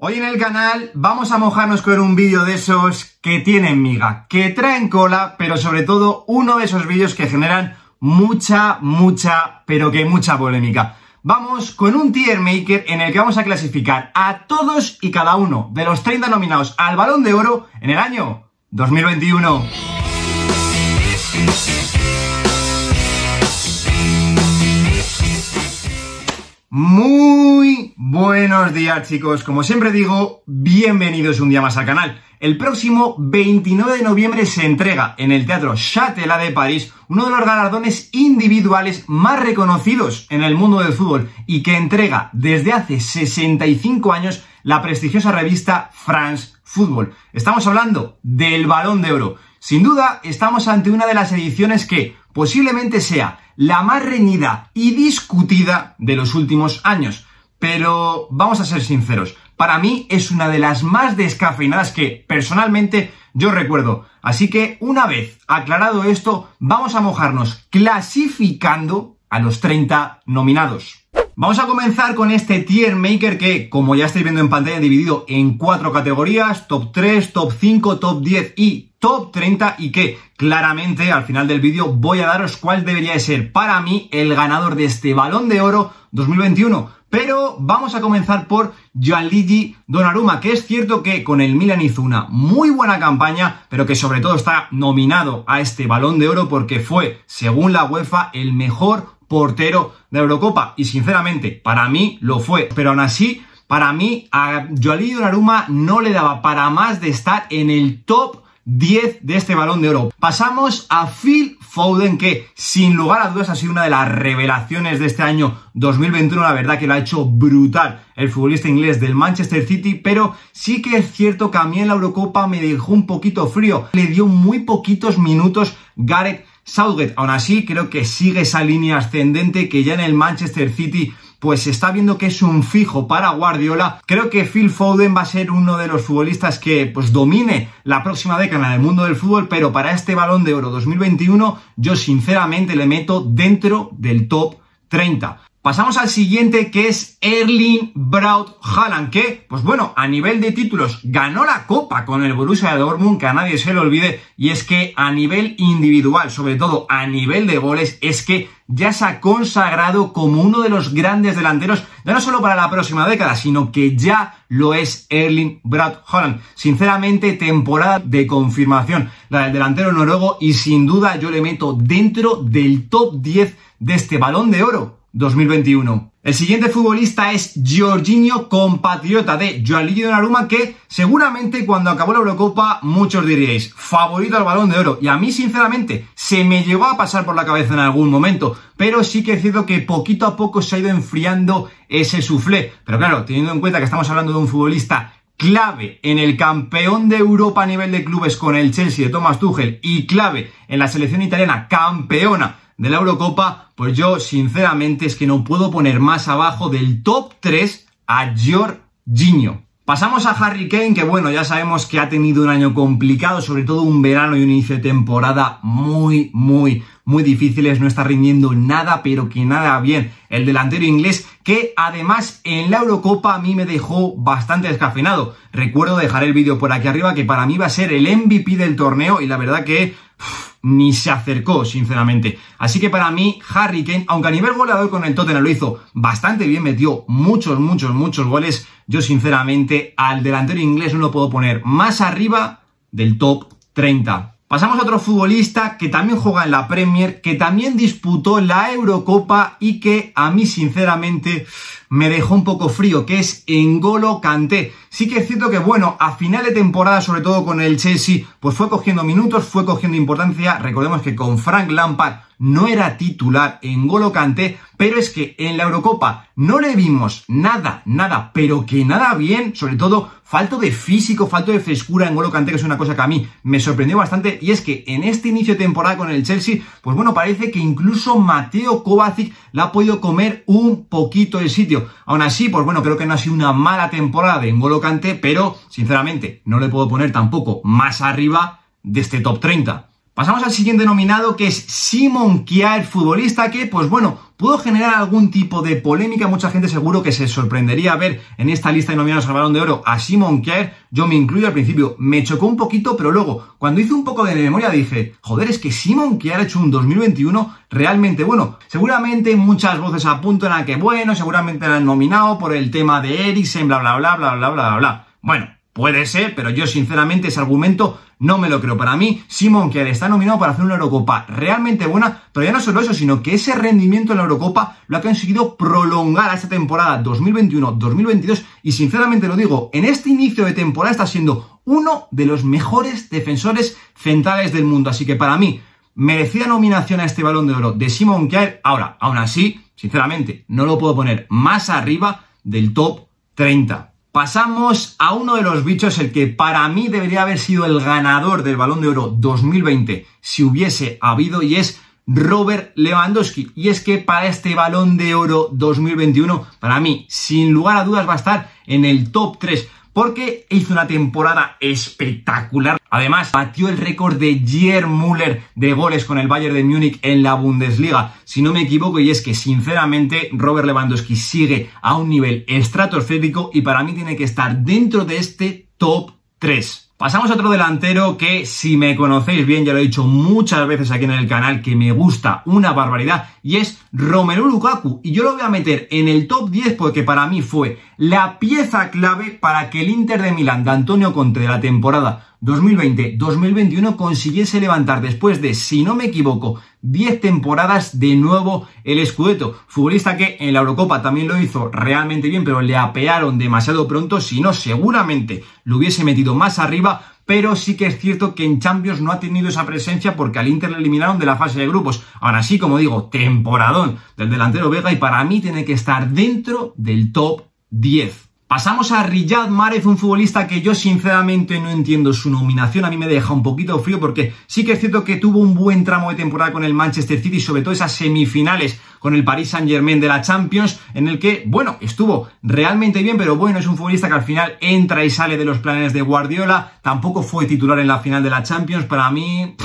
Hoy en el canal vamos a mojarnos con un vídeo de esos que tienen miga, que traen cola, pero sobre todo uno de esos vídeos que generan mucha, mucha, pero que mucha polémica. Vamos con un tier maker en el que vamos a clasificar a todos y cada uno de los 30 nominados al Balón de Oro en el año 2021. Muy buenos días chicos, como siempre digo, bienvenidos un día más al canal. El próximo 29 de noviembre se entrega en el Teatro Châtelet de París uno de los galardones individuales más reconocidos en el mundo del fútbol y que entrega desde hace 65 años la prestigiosa revista France Football. Estamos hablando del Balón de Oro. Sin duda, estamos ante una de las ediciones que posiblemente sea la más reñida y discutida de los últimos años. Pero vamos a ser sinceros, para mí es una de las más descafeinadas que personalmente yo recuerdo. Así que una vez aclarado esto, vamos a mojarnos clasificando a los 30 nominados. Vamos a comenzar con este tier maker que, como ya estáis viendo en pantalla, dividido en cuatro categorías, top 3, top 5, top 10 y top 30 y que claramente al final del vídeo voy a daros cuál debería de ser para mí el ganador de este balón de oro 2021. Pero vamos a comenzar por Gianluigi Donnarumma, que es cierto que con el Milan hizo una muy buena campaña, pero que sobre todo está nominado a este balón de oro porque fue, según la UEFA, el mejor portero de Eurocopa. Y sinceramente, para mí lo fue. Pero aún así, para mí, a Joali Donnarumma no le daba para más de estar en el top 10 de este balón de oro. Pasamos a Phil Foden, que sin lugar a dudas ha sido una de las revelaciones de este año 2021. La verdad que lo ha hecho brutal el futbolista inglés del Manchester City, pero sí que es cierto que a mí en la Eurocopa me dejó un poquito frío. Le dio muy poquitos minutos Gareth Southgate. Aún así, creo que sigue esa línea ascendente que ya en el Manchester City pues se está viendo que es un fijo para Guardiola. Creo que Phil Foden va a ser uno de los futbolistas que pues domine la próxima década en el mundo del fútbol, pero para este Balón de Oro 2021 yo sinceramente le meto dentro del top 30. Pasamos al siguiente que es Erling Braut Haaland, que, pues bueno, a nivel de títulos ganó la copa con el Borussia Dortmund, que a nadie se le olvide, y es que a nivel individual, sobre todo a nivel de goles, es que ya se ha consagrado como uno de los grandes delanteros, ya no solo para la próxima década, sino que ya lo es Erling Braut Haaland. Sinceramente, temporada de confirmación, la del delantero noruego, y sin duda yo le meto dentro del top 10 de este balón de oro 2021. El siguiente futbolista es Jorginho, compatriota de Gianluigi Donnarumma, que seguramente cuando acabó la Eurocopa muchos diríais, favorito al Balón de Oro. Y a mí, sinceramente, se me llegó a pasar por la cabeza en algún momento, pero sí que es cierto que poquito a poco se ha ido enfriando ese suflé. Pero claro, teniendo en cuenta que estamos hablando de un futbolista clave en el campeón de Europa a nivel de clubes con el Chelsea de Thomas Tuchel y clave en la selección italiana campeona de la Eurocopa, pues yo sinceramente es que no puedo poner más abajo del top 3 a Jorginho. Pasamos a Harry Kane, que bueno, ya sabemos que ha tenido un año complicado, sobre todo un verano y un inicio de temporada muy, muy, muy difíciles, no está rindiendo nada, pero que nada bien. El delantero inglés, que además en la Eurocopa a mí me dejó bastante descafeinado. Recuerdo dejar el vídeo por aquí arriba, que para mí va a ser el MVP del torneo, y la verdad que ni se acercó, sinceramente. Así que para mí, Harry Kane, aunque a nivel goleador con el Tottenham lo hizo bastante bien, metió muchos, muchos, muchos goles, yo sinceramente al delantero inglés no lo puedo poner más arriba del top 30. Pasamos a otro futbolista que también juega en la Premier, que también disputó la Eurocopa y que a mí sinceramente me dejó un poco frío, que es Engolo Kanté. Sí que es cierto que, bueno, a final de temporada, sobre todo con el Chelsea, pues fue cogiendo minutos, fue cogiendo importancia. Recordemos que con Frank Lampard no era titular en Golo Kanté, pero es que en la Eurocopa no le vimos nada, nada, pero que nada bien, sobre todo falto de físico, falto de frescura en Golo Kanté, que es una cosa que a mí me sorprendió bastante, y es que en este inicio de temporada con el Chelsea, pues bueno, parece que incluso Mateo Kovacic le ha podido comer un poquito el sitio. Aún así, pues bueno, creo que no ha sido una mala temporada en Golo Kanté, pero sinceramente no le puedo poner tampoco más arriba de este top 30. Pasamos al siguiente nominado que es Simon Kjaer, futbolista que, pues bueno, pudo generar algún tipo de polémica. Mucha gente seguro que se sorprendería ver en esta lista de nominados al Balón de Oro a Simon Kjaer. Yo me incluyo al principio, me chocó un poquito, pero luego, cuando hice un poco de memoria, dije, joder, es que Simon Kjaer ha hecho un 2021 realmente bueno. Seguramente muchas voces apuntan a que, bueno, seguramente lo han nominado por el tema de Eriksen, bla, bla, bla, bla, bla, bla, bla. Bueno, Puede ser, pero yo sinceramente ese argumento no me lo creo. Para mí, Simon Kjaer está nominado para hacer una Eurocopa realmente buena, pero ya no solo eso, sino que ese rendimiento en la Eurocopa lo ha conseguido prolongar a esta temporada 2021-2022 y sinceramente lo digo, en este inicio de temporada está siendo uno de los mejores defensores centrales del mundo. Así que para mí, merecida nominación a este balón de oro de Simon Kjaer. Ahora, aún así, sinceramente, no lo puedo poner más arriba del top 30. Pasamos a uno de los bichos, el que para mí debería haber sido el ganador del Balón de Oro 2020 si hubiese habido, y es Robert Lewandowski. Y es que para este Balón de Oro 2021, para mí, sin lugar a dudas, va a estar en el top 3 porque hizo una temporada espectacular. Además, batió el récord de Gier Müller de goles con el Bayern de Múnich en la Bundesliga, si no me equivoco, y es que sinceramente Robert Lewandowski sigue a un nivel estratosférico y para mí tiene que estar dentro de este top 3. Pasamos a otro delantero que, si me conocéis bien, ya lo he dicho muchas veces aquí en el canal, que me gusta una barbaridad, y es Romelu Lukaku. Y yo lo voy a meter en el top 10 porque para mí fue la pieza clave para que el Inter de Milán de Antonio Conte de la temporada 2020-2021 consiguiese levantar después de, si no me equivoco, 10 temporadas de nuevo el Scudetto. Futbolista que en la Eurocopa también lo hizo realmente bien, pero le apearon demasiado pronto, si no seguramente lo hubiese metido más arriba, pero sí que es cierto que en Champions no ha tenido esa presencia porque al Inter le eliminaron de la fase de grupos. Ahora sí, como digo, temporadón del delantero Vega y para mí tiene que estar dentro del top 10. Pasamos a Riyad Mahrez, un futbolista que yo sinceramente no entiendo su nominación, a mí me deja un poquito frío porque sí que es cierto que tuvo un buen tramo de temporada con el Manchester City, sobre todo esas semifinales con el Paris Saint Germain de la Champions, en el que, bueno, estuvo realmente bien, pero bueno, es un futbolista que al final entra y sale de los planes de Guardiola, tampoco fue titular en la final de la Champions, para mí...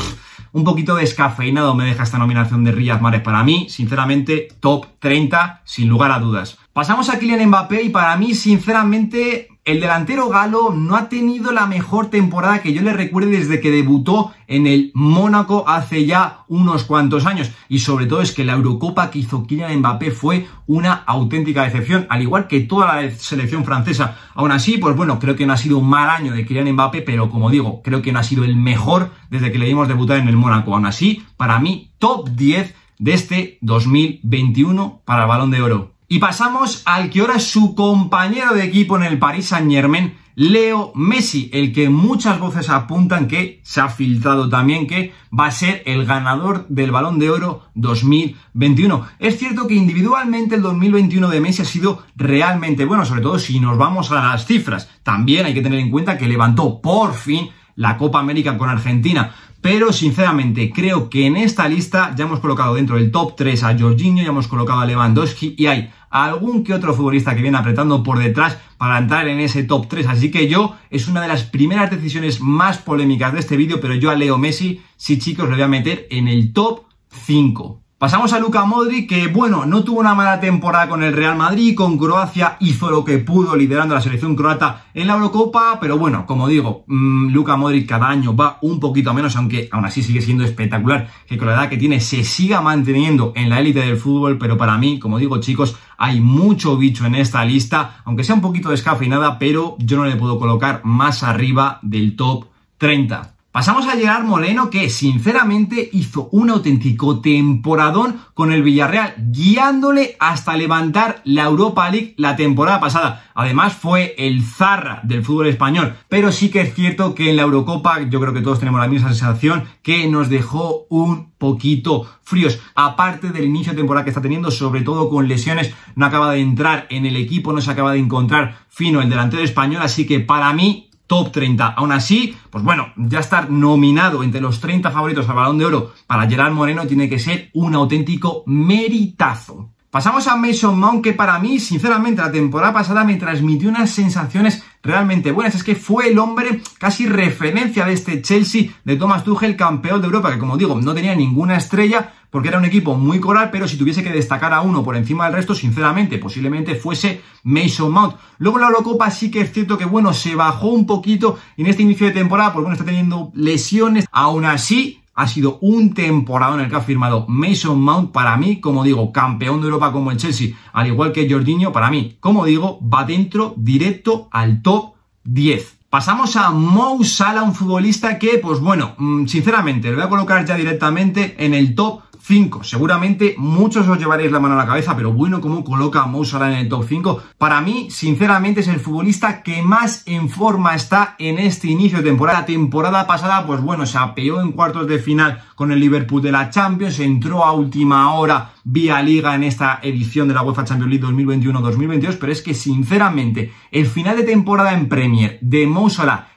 un poquito descafeinado me deja esta nominación de Riyad Mahrez para mí, sinceramente, top 30, sin lugar a dudas. Pasamos a Kylian Mbappé y para mí, sinceramente, el delantero galo no ha tenido la mejor temporada que yo le recuerde desde que debutó en el Mónaco hace ya unos cuantos años. Y sobre todo es que la Eurocopa que hizo Kylian Mbappé fue una auténtica decepción, al igual que toda la selección francesa. Aún así, pues bueno, creo que no ha sido un mal año de Kylian Mbappé, pero como digo, creo que no ha sido el mejor desde que le dimos debutar en el Mónaco. Aún así, para mí, top 10 de este 2021 para el Balón de Oro. Y pasamos al que ahora es su compañero de equipo en el Paris Saint Germain, Leo Messi, el que muchas voces apuntan que se ha filtrado también que va a ser el ganador del Balón de Oro 2021. Es cierto que individualmente el 2021 de Messi ha sido realmente bueno, sobre todo si nos vamos a las cifras. También hay que tener en cuenta que levantó por fin la Copa América con Argentina. Pero sinceramente creo que en esta lista ya hemos colocado dentro del top 3 a Jorginho, ya hemos colocado a Lewandowski y hay algún que otro futbolista que viene apretando por detrás para entrar en ese top 3. Así que yo, es una de las primeras decisiones más polémicas de este vídeo, pero yo a Leo Messi, sí chicos, lo voy a meter en el top 5. Pasamos a Luka Modric, que bueno, no tuvo una mala temporada con el Real Madrid, con Croacia hizo lo que pudo liderando la selección croata en la Eurocopa, pero bueno, como digo, mmm, Luka Modric cada año va un poquito menos, aunque aún así sigue siendo espectacular que con la edad que tiene se siga manteniendo en la élite del fútbol, pero para mí, como digo chicos, hay mucho bicho en esta lista, aunque sea un poquito descafeinada, pero yo no le puedo colocar más arriba del top 30. Pasamos a Gerard Moreno, que sinceramente hizo un auténtico temporadón con el Villarreal, guiándole hasta levantar la Europa League la temporada pasada. Además, fue el zarra del fútbol español. Pero sí que es cierto que en la Eurocopa, yo creo que todos tenemos la misma sensación, que nos dejó un poquito fríos. Aparte del inicio de temporada que está teniendo, sobre todo con lesiones, no acaba de entrar en el equipo, no se acaba de encontrar fino el delantero español. Así que para mí, top 30. Aún así, pues bueno, ya estar nominado entre los 30 favoritos al Balón de Oro para Gerard Moreno tiene que ser un auténtico meritazo. Pasamos a Mason Mount, que para mí, sinceramente, la temporada pasada me transmitió unas sensaciones realmente buenas. Es que fue el hombre casi referencia de este Chelsea de Thomas Tuchel, campeón de Europa, que como digo, no tenía ninguna estrella porque era un equipo muy coral, pero si tuviese que destacar a uno por encima del resto, sinceramente, posiblemente fuese Mason Mount. Luego la Eurocopa sí que es cierto que, bueno, se bajó un poquito en este inicio de temporada, porque bueno, está teniendo lesiones. Aún así, ha sido un temporada en el que ha firmado Mason Mount para mí, como digo, campeón de Europa como el Chelsea, al igual que Jorginho, para mí, como digo, va dentro directo al top 10. Pasamos a Mo Salah, un futbolista que, pues bueno, mm, sinceramente, lo voy a colocar ya directamente en el top 5. Seguramente muchos os llevaréis la mano a la cabeza, pero bueno, cómo coloca a Mo en el top 5. Para mí, sinceramente, es el futbolista que más en forma está en este inicio de temporada. La temporada pasada, pues bueno, se apeó en cuartos de final con el Liverpool de la Champions, entró a última hora vía liga en esta edición de la UEFA Champions League 2021-2022, pero es que sinceramente, el final de temporada en Premier de Mo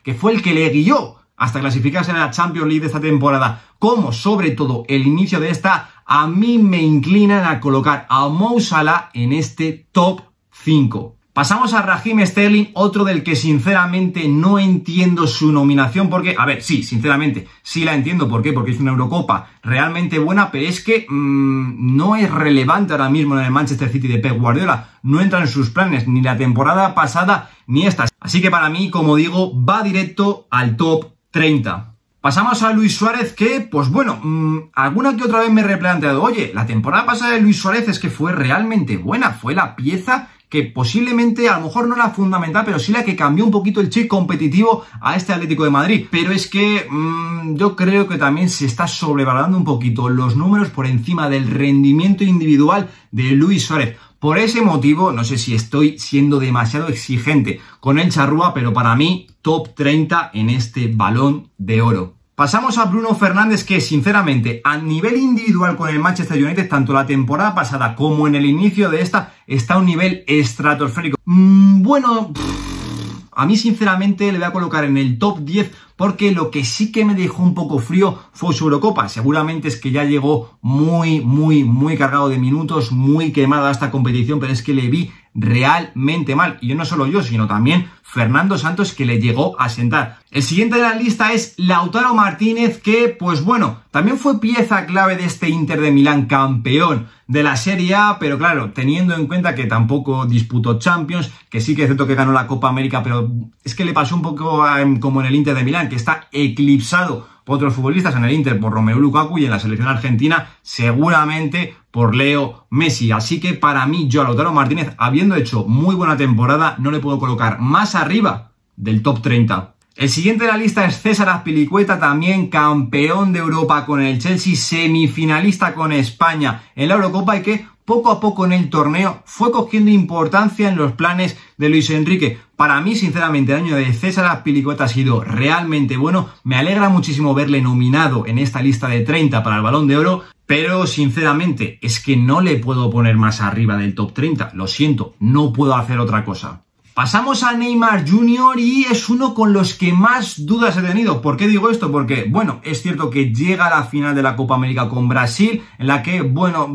que fue el que le guió hasta clasificarse en la Champions League de esta temporada, como sobre todo el inicio de esta, a mí me inclinan a colocar a Mo Salah en este top 5. Pasamos a Raheem Sterling, otro del que sinceramente no entiendo su nominación porque, a ver, sí, sinceramente, sí la entiendo, ¿por qué? Porque es una Eurocopa realmente buena, pero es que mmm, no es relevante ahora mismo en el Manchester City de Pep Guardiola, no entra en sus planes ni la temporada pasada ni esta. Así que para mí, como digo, va directo al top 30. Pasamos a Luis Suárez que, pues bueno, mmm, alguna que otra vez me he replanteado, oye, la temporada pasada de Luis Suárez es que fue realmente buena, fue la pieza que posiblemente a lo mejor no la fundamental, pero sí la que cambió un poquito el chip competitivo a este Atlético de Madrid. Pero es que mmm, yo creo que también se está sobrevalorando un poquito los números por encima del rendimiento individual de Luis Suárez. Por ese motivo, no sé si estoy siendo demasiado exigente con el charrúa, pero para mí, top 30 en este balón de oro. Pasamos a Bruno Fernández que sinceramente a nivel individual con el Manchester United, tanto la temporada pasada como en el inicio de esta, está a un nivel estratosférico. Mm, bueno... A mí sinceramente le voy a colocar en el top 10 porque lo que sí que me dejó un poco frío fue su Eurocopa. Seguramente es que ya llegó muy, muy, muy cargado de minutos, muy quemado a esta competición, pero es que le vi realmente mal. Y yo no solo yo, sino también Fernando Santos que le llegó a sentar. El siguiente de la lista es Lautaro Martínez que, pues bueno, también fue pieza clave de este Inter de Milán campeón de la Serie A, pero claro, teniendo en cuenta que tampoco disputó Champions, que sí que es cierto que ganó la Copa América, pero es que le pasó un poco como en el Inter de Milán, que está eclipsado otros futbolistas en el Inter por Romelu Lukaku y en la selección argentina seguramente por Leo Messi. Así que para mí, yo a Lautaro Martínez, habiendo hecho muy buena temporada, no le puedo colocar más arriba del top 30. El siguiente de la lista es César Azpilicueta, también campeón de Europa con el Chelsea, semifinalista con España en la Eurocopa y que poco a poco en el torneo fue cogiendo importancia en los planes de Luis Enrique. Para mí, sinceramente, el año de César Azpilicueta ha sido realmente bueno. Me alegra muchísimo verle nominado en esta lista de 30 para el Balón de Oro, pero sinceramente es que no le puedo poner más arriba del top 30. Lo siento, no puedo hacer otra cosa. Pasamos a Neymar Jr. y es uno con los que más dudas he tenido. ¿Por qué digo esto? Porque, bueno, es cierto que llega a la final de la Copa América con Brasil, en la que, bueno,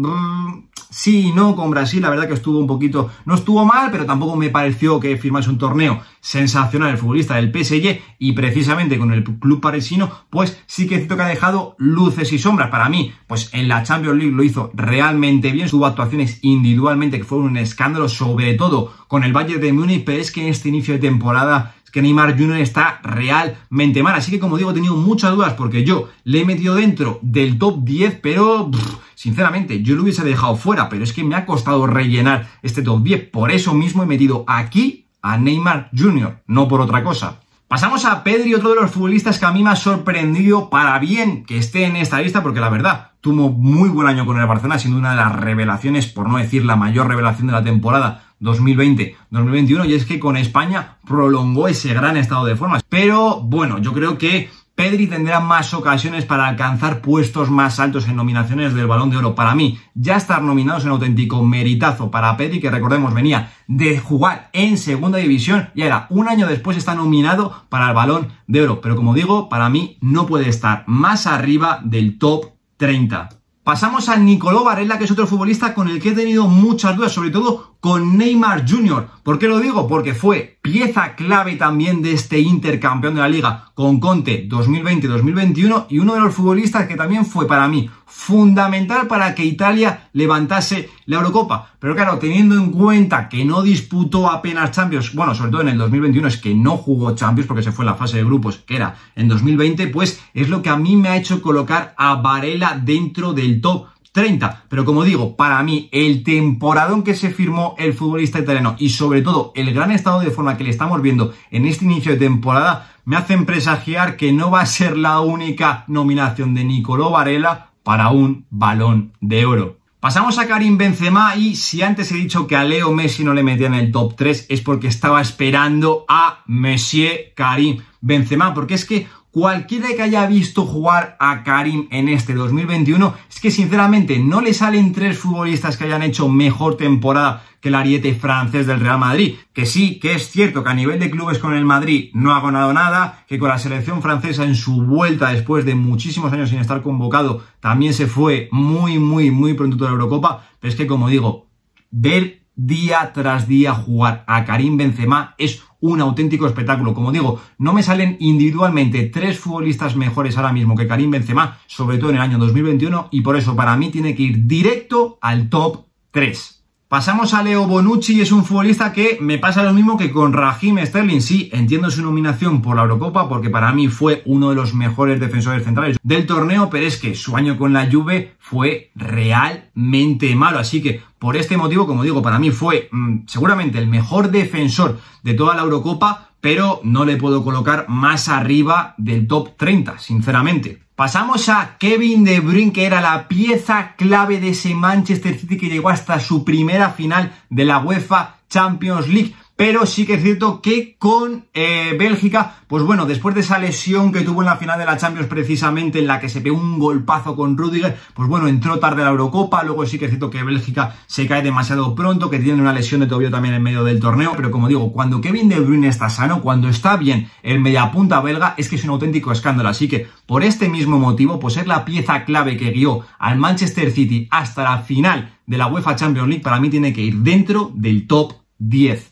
sí y no con Brasil, la verdad que estuvo un poquito, no estuvo mal, pero tampoco me pareció que firmase un torneo sensacional el futbolista del PSG y precisamente con el club parisino, pues sí que que ha dejado luces y sombras. Para mí, pues en la Champions League lo hizo realmente bien, tuvo actuaciones individualmente que fueron un escándalo, sobre todo con el Bayern de Múnich, pero es que en este inicio de temporada que Neymar Jr. está realmente mal. Así que como digo, he tenido muchas dudas porque yo le he metido dentro del top 10, pero sinceramente yo lo hubiese dejado fuera, pero es que me ha costado rellenar este top 10. Por eso mismo he metido aquí a Neymar Jr., no por otra cosa. Pasamos a Pedri, otro de los futbolistas que a mí me ha sorprendido para bien que esté en esta lista, porque la verdad, tuvo muy buen año con el Barcelona, siendo una de las revelaciones, por no decir la mayor revelación de la temporada 2020-2021 y es que con España prolongó ese gran estado de forma. Pero bueno, yo creo que Pedri tendrá más ocasiones para alcanzar puestos más altos en nominaciones del Balón de Oro. Para mí, ya estar nominados en auténtico meritazo para Pedri, que recordemos venía de jugar en segunda división y ahora un año después está nominado para el Balón de Oro. Pero como digo, para mí no puede estar más arriba del top 30. Pasamos a Nicolò Varela, que es otro futbolista con el que he tenido muchas dudas, sobre todo con Neymar Jr. ¿Por qué lo digo? Porque fue pieza clave también de este intercampeón de la liga con Conte 2020-2021 y uno de los futbolistas que también fue para mí fundamental para que Italia levantase la Eurocopa. Pero claro, teniendo en cuenta que no disputó apenas Champions, bueno, sobre todo en el 2021 es que no jugó Champions porque se fue la fase de grupos, que era en 2020, pues es lo que a mí me ha hecho colocar a Varela dentro del top 30. Pero como digo, para mí el temporadón que se firmó el futbolista italiano y sobre todo el gran estado de forma que le estamos viendo en este inicio de temporada me hacen presagiar que no va a ser la única nominación de Nicolò Varela para un balón de oro. Pasamos a Karim Benzema y si antes he dicho que a Leo Messi no le metía en el top 3 es porque estaba esperando a Monsieur Karim Benzema, porque es que cualquiera que haya visto jugar a Karim en este 2021, es que sinceramente no le salen tres futbolistas que hayan hecho mejor temporada que el ariete francés del Real Madrid. Que sí, que es cierto que a nivel de clubes con el Madrid no ha ganado nada, que con la selección francesa en su vuelta después de muchísimos años sin estar convocado también se fue muy, muy, muy pronto de la Eurocopa. Pero es que como digo, ver día tras día jugar a Karim Benzema es un auténtico espectáculo. Como digo, no me salen individualmente tres futbolistas mejores ahora mismo que Karim Benzema, sobre todo en el año 2021, y por eso para mí tiene que ir directo al top 3. Pasamos a Leo Bonucci es un futbolista que me pasa lo mismo que con Raheem Sterling. Sí, entiendo su nominación por la Eurocopa porque para mí fue uno de los mejores defensores centrales del torneo, pero es que su año con la Juve fue realmente malo. Así que por este motivo, como digo, para mí fue mm, seguramente el mejor defensor de toda la Eurocopa, pero no le puedo colocar más arriba del top 30, sinceramente. Pasamos a Kevin De Bruyne, que era la pieza clave de ese Manchester City que llegó hasta su primera final de la UEFA Champions League pero sí que es cierto que con eh, Bélgica, pues bueno, después de esa lesión que tuvo en la final de la Champions precisamente en la que se pegó un golpazo con Rudiger, pues bueno, entró tarde la Eurocopa, luego sí que es cierto que Bélgica se cae demasiado pronto, que tiene una lesión de tobillo también en medio del torneo, pero como digo, cuando Kevin De Bruyne está sano, cuando está bien el mediapunta belga, es que es un auténtico escándalo, así que por este mismo motivo, pues es la pieza clave que guió al Manchester City hasta la final de la UEFA Champions League, para mí tiene que ir dentro del top 10.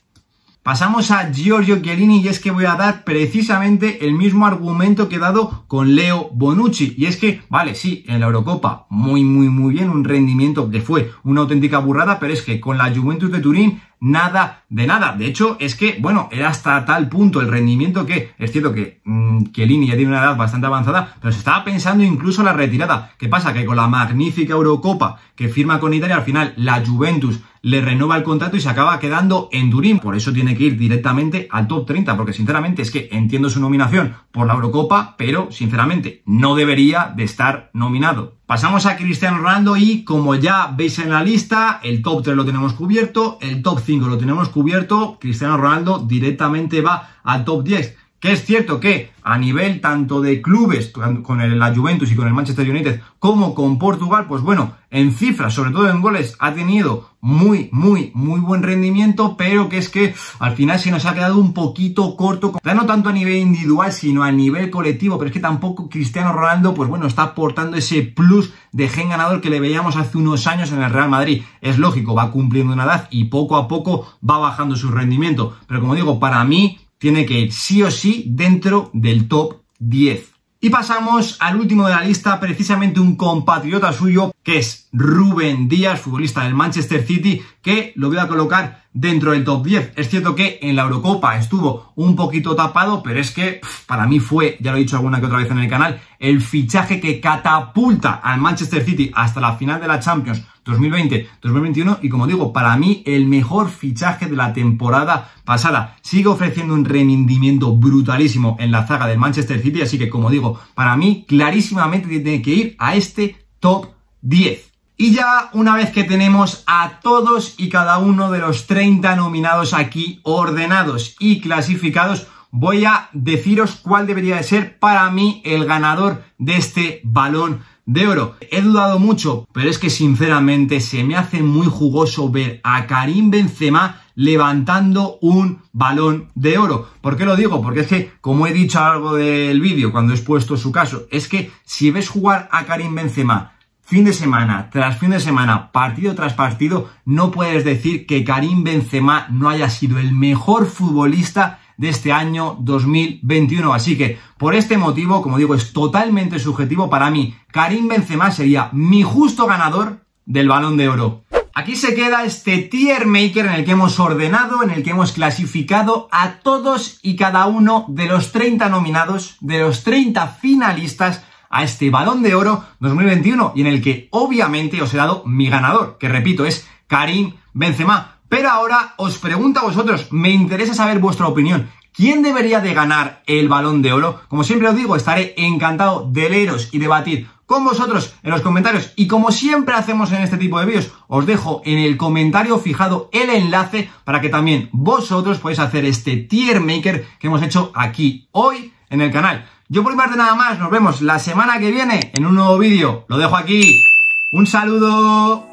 Pasamos a Giorgio Chiellini y es que voy a dar precisamente el mismo argumento que he dado con Leo Bonucci. Y es que, vale, sí, en la Eurocopa muy, muy, muy bien, un rendimiento que fue una auténtica burrada, pero es que con la Juventus de Turín nada de nada. De hecho, es que, bueno, era hasta tal punto el rendimiento que es cierto que mmm, ya tiene una edad bastante avanzada, pero se estaba pensando incluso la retirada. ¿Qué pasa? Que con la magnífica Eurocopa que firma con Italia, al final la Juventus le renueva el contrato y se acaba quedando en Turín. Por eso tiene que ir directamente al top 30, porque sinceramente es que entiendo su nominación por la Eurocopa, pero sinceramente no debería de estar nominado. Pasamos a Cristiano Ronaldo y como ya veis en la lista, el top 3 lo tenemos cubierto, el top 5 lo tenemos cubierto, Cristiano Ronaldo directamente va al top 10. Que es cierto que a nivel tanto de clubes con la Juventus y con el Manchester United como con Portugal, pues bueno, en cifras, sobre todo en goles, ha tenido muy, muy, muy buen rendimiento, pero que es que al final se nos ha quedado un poquito corto, ya no tanto a nivel individual, sino a nivel colectivo, pero es que tampoco Cristiano Ronaldo, pues bueno, está aportando ese plus de gen ganador que le veíamos hace unos años en el Real Madrid. Es lógico, va cumpliendo una edad y poco a poco va bajando su rendimiento, pero como digo, para mí tiene que ir sí o sí dentro del top 10. Y pasamos al último de la lista, precisamente un compatriota suyo, que es Rubén Díaz, futbolista del Manchester City, que lo voy a colocar dentro del top 10. Es cierto que en la Eurocopa estuvo un poquito tapado, pero es que para mí fue, ya lo he dicho alguna que otra vez en el canal, el fichaje que catapulta al Manchester City hasta la final de la Champions 2020-2021 y como digo, para mí el mejor fichaje de la temporada pasada. Sigue ofreciendo un rendimiento brutalísimo en la zaga del Manchester City, así que como digo, para mí clarísimamente tiene que ir a este top 10. Y ya una vez que tenemos a todos y cada uno de los 30 nominados aquí ordenados y clasificados, voy a deciros cuál debería de ser para mí el ganador de este balón de oro. He dudado mucho, pero es que sinceramente se me hace muy jugoso ver a Karim Benzema levantando un balón de oro. ¿Por qué lo digo? Porque es que, como he dicho a lo largo del vídeo cuando he expuesto su caso, es que si ves jugar a Karim Benzema fin de semana tras fin de semana, partido tras partido, no puedes decir que Karim Benzema no haya sido el mejor futbolista de este año 2021. Así que por este motivo, como digo, es totalmente subjetivo para mí. Karim Benzema sería mi justo ganador del balón de oro. Aquí se queda este tier maker en el que hemos ordenado, en el que hemos clasificado a todos y cada uno de los 30 nominados, de los 30 finalistas a este balón de oro 2021 y en el que obviamente os he dado mi ganador, que repito es Karim Benzema. Pero ahora os pregunto a vosotros, me interesa saber vuestra opinión. ¿Quién debería de ganar el balón de oro? Como siempre os digo, estaré encantado de leeros y debatir con vosotros en los comentarios y como siempre hacemos en este tipo de vídeos, os dejo en el comentario fijado el enlace para que también vosotros podáis hacer este tier maker que hemos hecho aquí hoy en el canal. Yo por mi parte nada más, nos vemos la semana que viene en un nuevo vídeo. Lo dejo aquí. Un saludo.